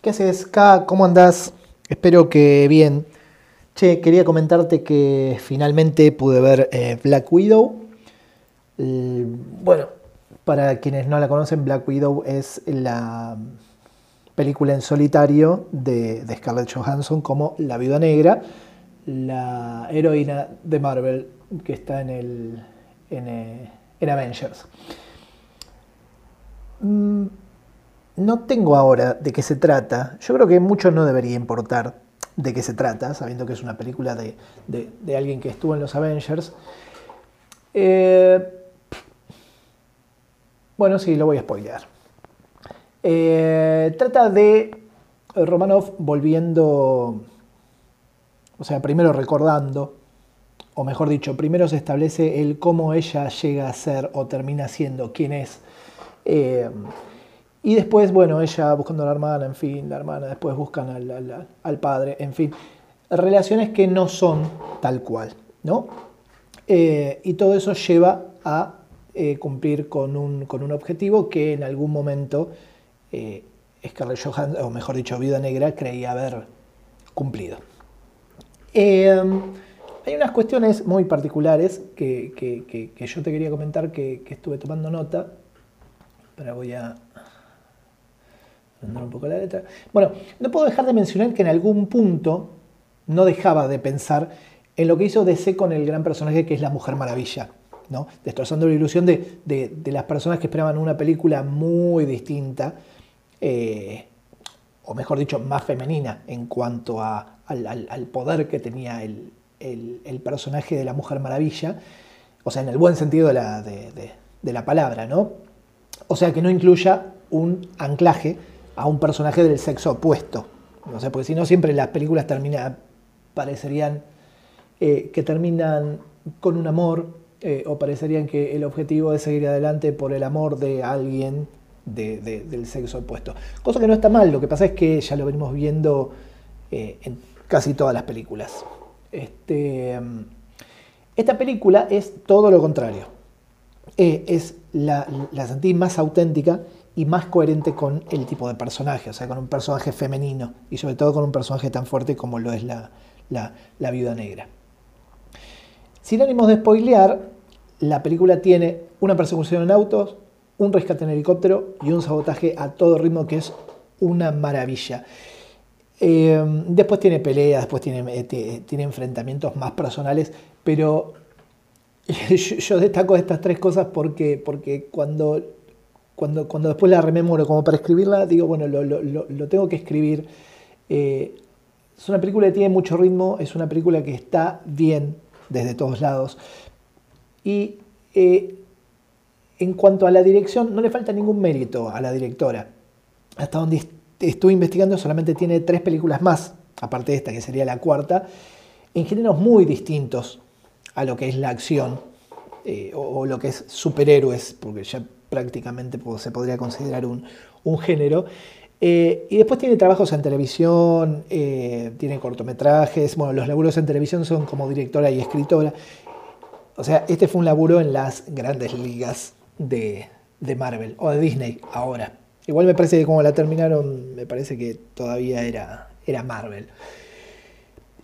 ¿Qué haces, K? ¿Cómo andás? Espero que bien. Che, quería comentarte que finalmente pude ver eh, Black Widow. bueno, para quienes no la conocen, Black Widow es la película en solitario de, Scarlett Johansson como la viuda negra, la heroína de Marvel que está en, el, en, eh, Avengers. Mm, no tengo ahora de qué se trata. Yo creo que mucho no debería importar de qué se trata, sabiendo que es una película de, alguien que estuvo en los Avengers. Eh, bueno, sí, lo voy a spoilear. Eh, trata de Romanov volviendo, o sea, primero recordando, o mejor dicho, primero se establece el cómo ella llega a ser o termina siendo quién es. Eh, y después, bueno, ella buscando a la hermana, en fin, la hermana, después buscan al, padre, en fin. Relaciones que no son tal cual, ¿no? Eh, y todo eso lleva a eh, cumplir con un, con un, objetivo que en algún momento eh, Scarlett Johansson, o mejor dicho, Vida Negra, creía haber cumplido. hay unas cuestiones muy particulares que, que, yo te quería comentar que, estuve tomando nota. Pero voy a Bueno, no puedo dejar de mencionar que en algún punto no dejaba de pensar en lo que hizo DC con el gran personaje que es la Mujer Maravilla, ¿no? destrozando la ilusión de, las personas que esperaban una película muy distinta, eh, o mejor dicho, más femenina en cuanto al, poder que tenía el, personaje de la Mujer Maravilla, o sea, en el buen sentido de la, de la palabra, ¿no? O sea, que no incluya un anclaje a un personaje del sexo opuesto. No sé, porque si no siempre las películas terminan, parecerían eh, que terminan con un amor eh, o parecerían que el objetivo es seguir adelante por el amor de alguien del sexo opuesto. Cosa que no está mal, lo que pasa es que ya lo venimos viendo eh, en casi todas las películas. Este, esta película es todo lo contrario. es la, la sentí más auténtica y más coherente con el tipo de personaje, o sea, con un personaje femenino y sobre todo con un personaje tan fuerte como lo es la, la, viuda negra. Sin ánimos de spoilear, la película tiene una persecución en autos, un rescate en helicóptero y un sabotaje a todo ritmo que es una maravilla. Eh, después tiene peleas, después tiene, eh, tiene enfrentamientos más personales, pero yo, destaco estas tres cosas porque, porque cuando cuando, cuando después la rememoro como para escribirla, digo, bueno, lo, tengo que escribir. Eh, es una película que tiene mucho ritmo, es una película que está bien desde todos lados. Y eh, en cuanto a la dirección, no le falta ningún mérito a la directora. Hasta donde estuve investigando, solamente tiene tres películas más, aparte de esta, que sería la cuarta, en géneros muy distintos a lo que es la acción eh, o, o, lo que es superhéroes, porque ya prácticamente se podría considerar un, género. Eh, y después tiene trabajos en televisión, eh, tiene cortometrajes, bueno, los laburos en televisión son como directora y escritora. O sea, este fue un laburo en las grandes ligas de, Marvel o de Disney ahora. Igual me parece que como la terminaron, me parece que todavía era, era Marvel.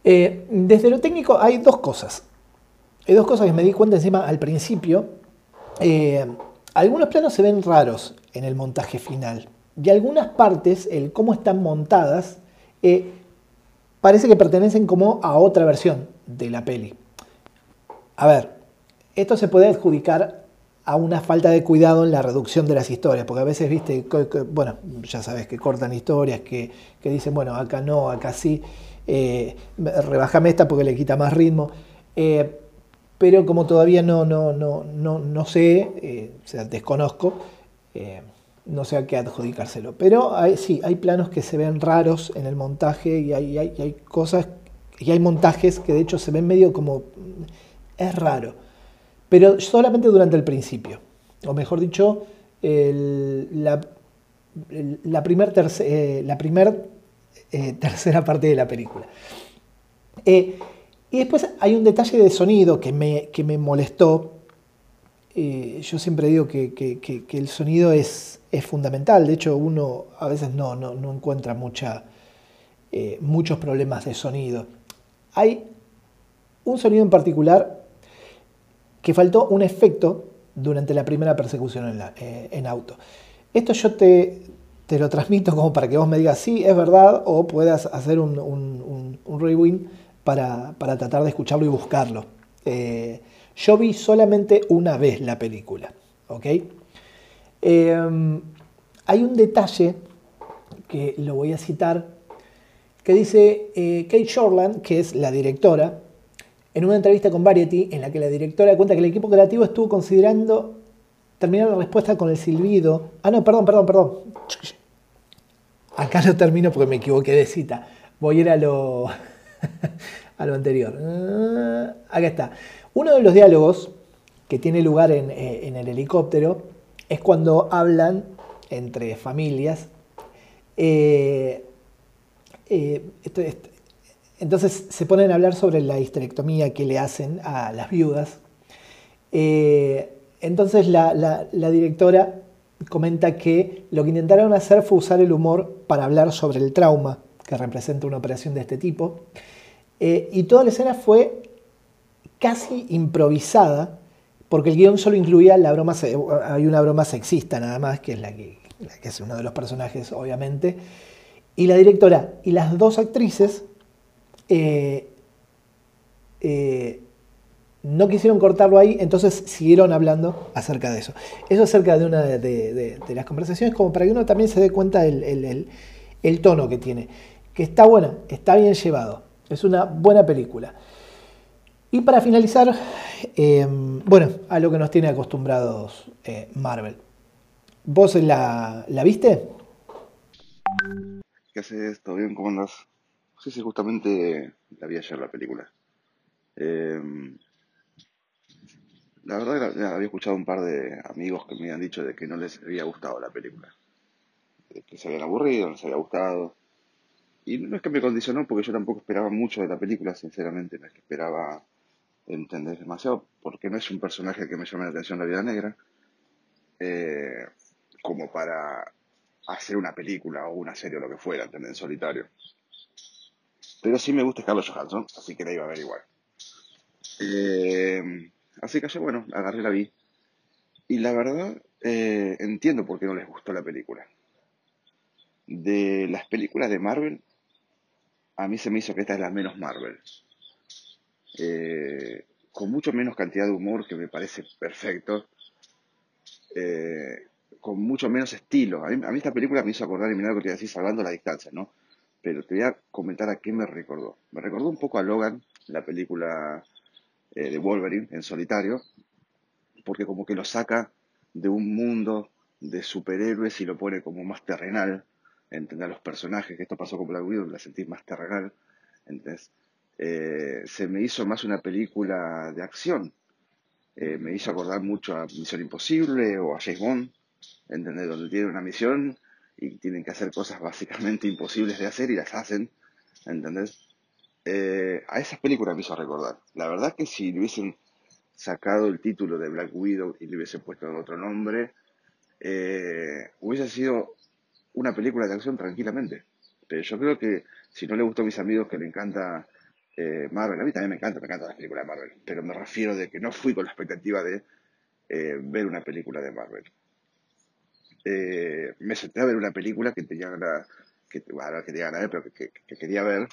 Eh, desde lo técnico hay dos cosas. Hay dos cosas que me di cuenta encima al principio. Algunos planos se ven raros en el montaje final y algunas partes, el cómo están montadas, eh, parece que pertenecen como a otra versión de la peli. A ver, esto se puede adjudicar a una falta de cuidado en la reducción de las historias, porque a veces, viste, bueno, ya sabes que cortan historias, que, dicen, bueno, acá no, acá sí, eh, rebajame esta porque le quita más ritmo. Eh, pero como todavía no, no, no, no, no sé, eh, o sea, desconozco, eh, no sé a qué adjudicárselo. Pero sí, hay planos que se ven raros en el montaje y hay, hay, cosas, y hay montajes que de hecho se ven medio como, es raro, pero solamente durante el principio, o mejor dicho, la, la primera eh, la primer, tercera parte de la película. Y después hay un detalle de sonido que me, que me molestó. Eh, yo siempre digo que, el sonido es, es fundamental. De hecho, uno a veces no, no, encuentra mucha, eh, muchos problemas de sonido. Hay un sonido en particular que faltó un efecto durante la primera persecución en, eh, en auto. Esto yo te, te, lo transmito como para que vos me digas sí, es verdad, o puedas hacer un, un, un, rewind para, para, tratar de escucharlo y buscarlo. Eh, yo vi solamente una vez la película, ¿ok? Em, hay un detalle que lo voy a citar que dice eh, Kate Shortland, que es la directora, en una entrevista con Variety, en la que la directora cuenta que el equipo creativo estuvo considerando terminar la respuesta con el silbido. Ah, no, perdón, perdón, perdón. Acá lo termino porque me equivoqué de cita. Voy a ir a lo, a lo anterior. Ah, acá está. Uno de los diálogos que tiene lugar en, eh, el helicóptero es cuando hablan entre familias. Eh, eh, entonces se ponen a hablar sobre la histerectomía que le hacen a las viudas. Entonces la, directora comenta que lo que intentaron hacer fue usar el humor para hablar sobre el trauma que representa una operación de este tipo. Y toda la escena fue casi improvisada porque el guion solo incluía la broma, hay una broma sexista nada más, que es la que, es uno de los personajes, obviamente, y la directora y las dos actrices eh, eh, no quisieron cortarlo ahí, entonces siguieron hablando acerca de eso. Eso acerca de una de, las conversaciones, como para que uno también se dé cuenta del el, tono que tiene, que está buena, está bien llevado, es una buena película. Y para finalizar, em, bueno, a lo que nos tiene acostumbrados eh, Marvel. ¿Vos la, la viste? ¿Qué haces? ¿Todo bien? ¿Cómo andas? Sí, sí, justamente la vi ayer la película. Em, la verdad había escuchado un par de amigos que me habían dicho de que no les había gustado la película. que se habían aburrido, no les había gustado. Y no es que me condicionó porque yo tampoco esperaba mucho de la película, sinceramente, no es que esperaba entender demasiado, porque no es un personaje que me llame la atención la vida negra, eh, como para hacer una película o una serie o lo que fuera, ¿entendés? En solitario. Pero sí me gusta Carlos Johansson, así que la iba a ver igual. Eh, así que yo, bueno, agarré la vi. Y la verdad, eh, entiendo por qué no les gustó la película. De las películas de Marvel, a mí se me hizo que esta es la menos Marvel. Eh, con mucho menos cantidad de humor, que me parece perfecto, eh, con mucho menos estilo. A mí, esta película me hizo acordar, y mirar lo que te decir, salvando la distancia, ¿no? Pero te voy a comentar a qué me recordó. Me recordó un poco a Logan, la película eh, de Wolverine en solitario, porque como que lo saca de un mundo de superhéroes y lo pone como más terrenal, entender los personajes, que esto pasó con Black Widow, la sentí más terrenal, entonces eh, se me hizo más una película de acción. Eh, me hizo acordar mucho a Misión Imposible o a James Bond, ¿entendés? Donde tienen una misión y tienen que hacer cosas básicamente imposibles de hacer y las hacen, ¿entendés? Eh, a esas películas me hizo recordar. La verdad que si le hubiesen sacado el título de Black Widow y le hubiesen puesto otro nombre, hubiese sido una película de acción tranquilamente. Pero yo creo que si no le gustó a mis amigos que le encanta eh, Marvel, a mí también me encanta, me encantan las películas de Marvel, pero me refiero de que no fui con la expectativa de eh, ver una película de Marvel. Eh, me senté a ver una película que tenía ganas, que, bueno, que tenía ganas pero que, quería ver,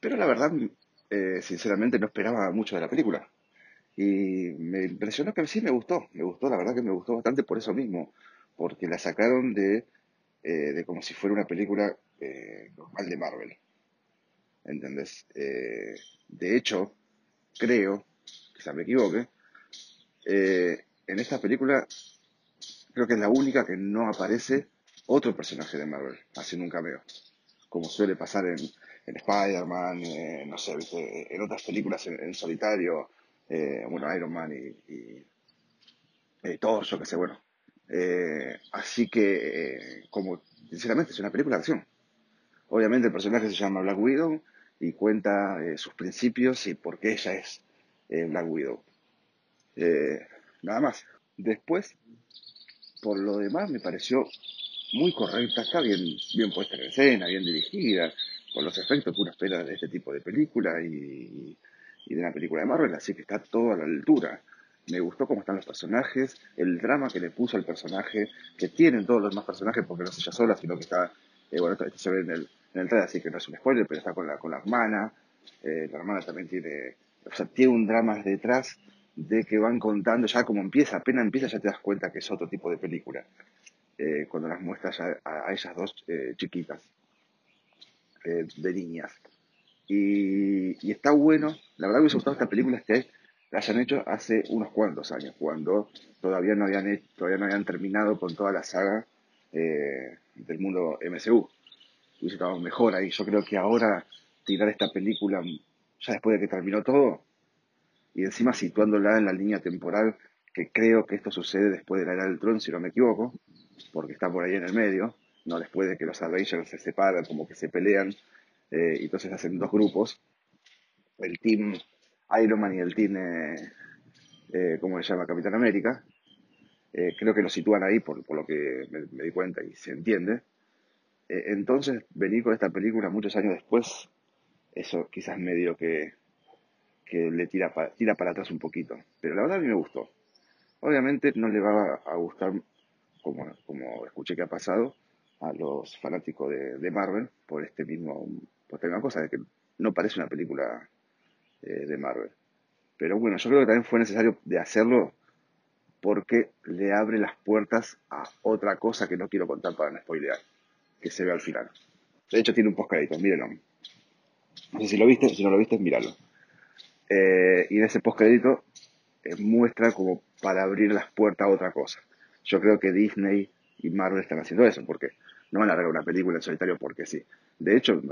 pero la verdad, sinceramente, no esperaba mucho de la película. Y me impresionó que sí me gustó, me gustó, la verdad que me gustó bastante por eso mismo, porque la sacaron de, de como si fuera una película normal de Marvel. ¿entendés? Eh, de hecho, creo, quizá me equivoque, eh, en esta película creo que es la única que no aparece otro personaje de Marvel haciendo un cameo, como suele pasar en, Spider-Man, eh, no sé, en otras películas en, solitario, bueno, Iron Man y, y, Thor, yo qué sé, bueno. Así que, como sinceramente es una película de acción. Obviamente el personaje se llama Black Widow y cuenta eh, sus principios y por qué ella es eh, Black Widow. Eh, nada más. Después, por lo demás me pareció muy correcta, está bien, bien puesta en escena, bien dirigida, con los efectos que uno espera de este tipo de película y, y de una película de Marvel, así que está todo a la altura. Me gustó cómo están los personajes, el drama que le puso al personaje, que tienen todos los demás personajes, porque no es ella sola, sino que está, eh, bueno, esto, se ve en el, en el trailer, así que no es un spoiler, pero está con la, con la hermana, eh, la hermana también tiene, o sea, tiene un drama detrás de que van contando, ya como empieza, apenas empieza ya te das cuenta que es otro tipo de película, eh, cuando las muestras a, a, esas dos chiquitas, de niñas. Y, está bueno, la verdad me hubiese gustado esta película que la hayan hecho hace unos cuantos años, cuando todavía no habían, hecho, todavía no habían terminado con toda la saga eh, del mundo MCU. Hubiese estado mejor ahí. Yo creo que ahora tirar esta película, ya después de que terminó todo, y encima situándola en la línea temporal, que creo que esto sucede después de la era del Tron, si no me equivoco, porque está por ahí en el medio, no después de que los Avengers se separan, como que se pelean, eh, y entonces hacen dos grupos, el team Iron Man y el team, eh, eh, ¿cómo se llama? Capitán América. Eh, creo que lo sitúan ahí por, lo que me, di cuenta y se entiende. entonces, venir con esta película muchos años después, eso quizás medio que, le tira, tira para atrás un poquito. Pero la verdad a mí me gustó. Obviamente no le va a gustar, como, escuché que ha pasado, a los fanáticos de, de Marvel por este mismo, por esta misma cosa, de que no parece una película eh, de Marvel. Pero bueno, yo creo que también fue necesario de hacerlo porque le abre las puertas a otra cosa que no quiero contar para no spoilear, que se ve al final. De hecho, tiene un postcrédito, mírenlo. No sé si lo viste, si no lo viste, míralo. Eh, y en ese postcrédito eh, muestra como para abrir las puertas a otra cosa. Yo creo que Disney y Marvel están haciendo eso, porque no van a largar una película en solitario porque sí. De hecho,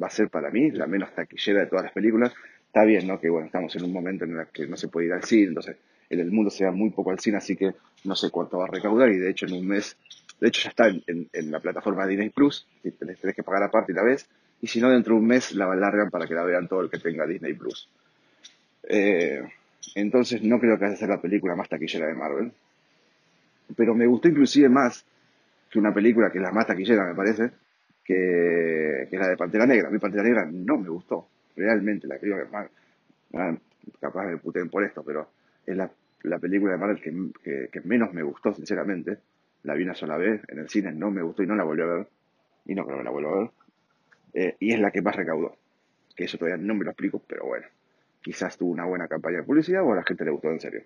va a ser para mí la menos taquillera de todas las películas. Está bien, ¿no? Que bueno, estamos en un momento en el que no se puede ir al cine, entonces en el mundo se va muy poco al cine, así que no sé cuánto va a recaudar y de hecho en un mes, de hecho ya está en, la plataforma Disney Plus, tenés, que pagar aparte y la vez, y si no dentro de un mes la alargan para que la vean todo el que tenga Disney Plus. Eh, entonces no creo que vaya a ser la película más taquillera de Marvel, pero me gustó inclusive más que una película que es la más taquillera, me parece, que, que es la de Pantera Negra. Mí Pantera Negra no me gustó, realmente, la creo que más, capaz me puteen por esto, pero es la, la película de Marvel que, que, menos me gustó, sinceramente. La vi una sola vez en el cine, no me gustó y no la volví a ver. Y no creo que la vuelva a ver. Eh, y es la que más recaudó. Que eso todavía no me lo explico, pero bueno. Quizás tuvo una buena campaña de publicidad o a la gente le gustó en serio.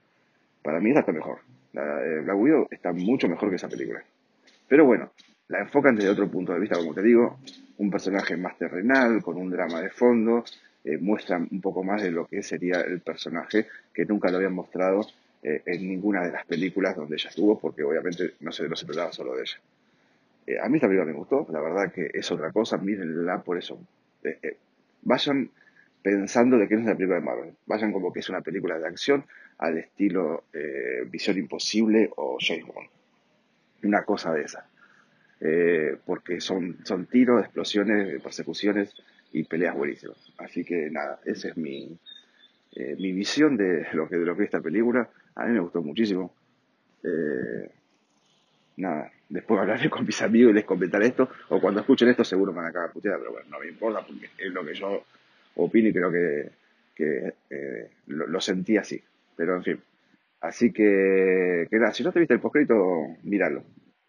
Para mí esta está mejor. La, eh, Black Widow está mucho mejor que esa película. Pero bueno, la enfocan desde otro punto de vista, como te digo, un personaje más terrenal, con un drama de fondo, eh, muestran un poco más de lo que sería el personaje, que nunca lo habían mostrado eh, en ninguna de las películas donde ella estuvo, porque obviamente no se, no se trataba solo de ella. Eh, a mí esta película me gustó, la verdad que es otra cosa, mírenla por eso. vayan pensando de que no es una película de Marvel, vayan como que es una película de acción al estilo Visión Imposible o James Bond una cosa de esa. Eh, porque son, son tiros, explosiones, persecuciones y peleas buenísimas. Así que nada, esa es mi, eh, mi visión de lo, que, de lo que es esta película. A mí me gustó muchísimo. Eh, nada, después hablaré con mis amigos y les comentaré esto, o cuando escuchen esto seguro me van a acabar puteada, pero bueno, no me importa porque es lo que yo opino y creo que, que lo, lo, sentí así. Pero en fin, Así que, que nada, si no te viste el postcrédito, míralo.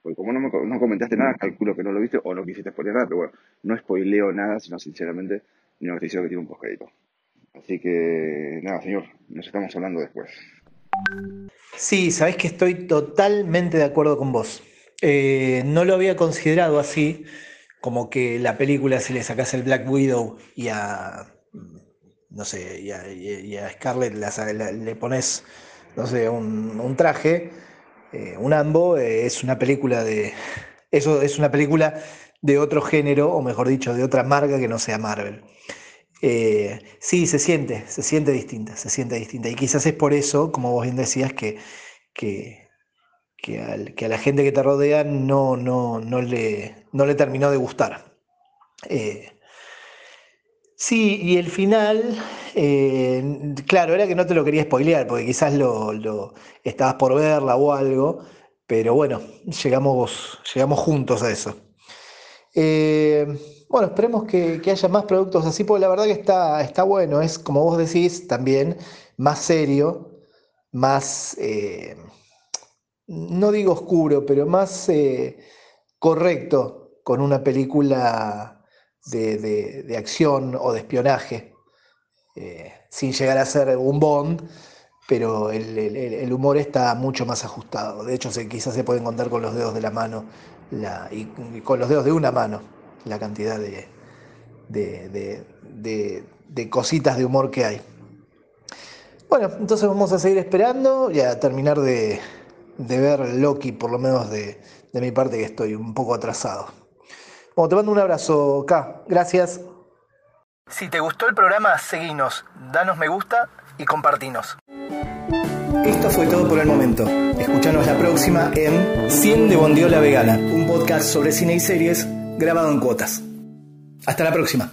Porque como no, me, comentaste nada, calculo que no lo viste o no quisiste spoiler nada, pero bueno, no spoileo nada, sino sinceramente, que te que tiene un postcrédito. Así que, nada, señor, nos estamos hablando después. Sí, sabés que estoy totalmente de acuerdo con vos. Eh, no lo había considerado así, como que la película si le sacase el Black Widow y a, no sé, y a, Scarlett le pones no sé, un, traje, eh, un ambo, eh, es una película de. Eso es una película de otro género, o mejor dicho, de otra marca que no sea Marvel. Eh, sí, se siente, se siente distinta, se siente distinta. Y quizás es por eso, como vos bien decías, que, que, a la gente que te rodea no, no, no, le, no le terminó de gustar. Sí, y el final, eh, claro, era que no te lo quería spoilear, porque quizás lo, estabas por verla o algo, pero bueno, llegamos, llegamos juntos a eso. Eh, bueno, esperemos que, haya más productos así, porque la verdad que está, está bueno, es como vos decís, también más serio, más, eh, no digo oscuro, pero más correcto con una película de, acción o de espionaje, sin llegar a ser un Bond, pero el, humor está mucho más ajustado. De hecho, quizás se pueden contar con los dedos de la mano y, con los dedos de una mano la cantidad de, de, cositas de humor que hay. Bueno, entonces vamos a seguir esperando y a terminar de, ver Loki, por lo menos de, mi parte, que estoy un poco atrasado. Bueno, te mando un abrazo, K. Gracias. Si te gustó el programa, seguinos, danos me gusta y compartinos. Esto fue todo por el momento. Escuchanos la próxima en 100 de Bondiola Vegana, un podcast sobre cine y series grabado en cuotas. Hasta la próxima.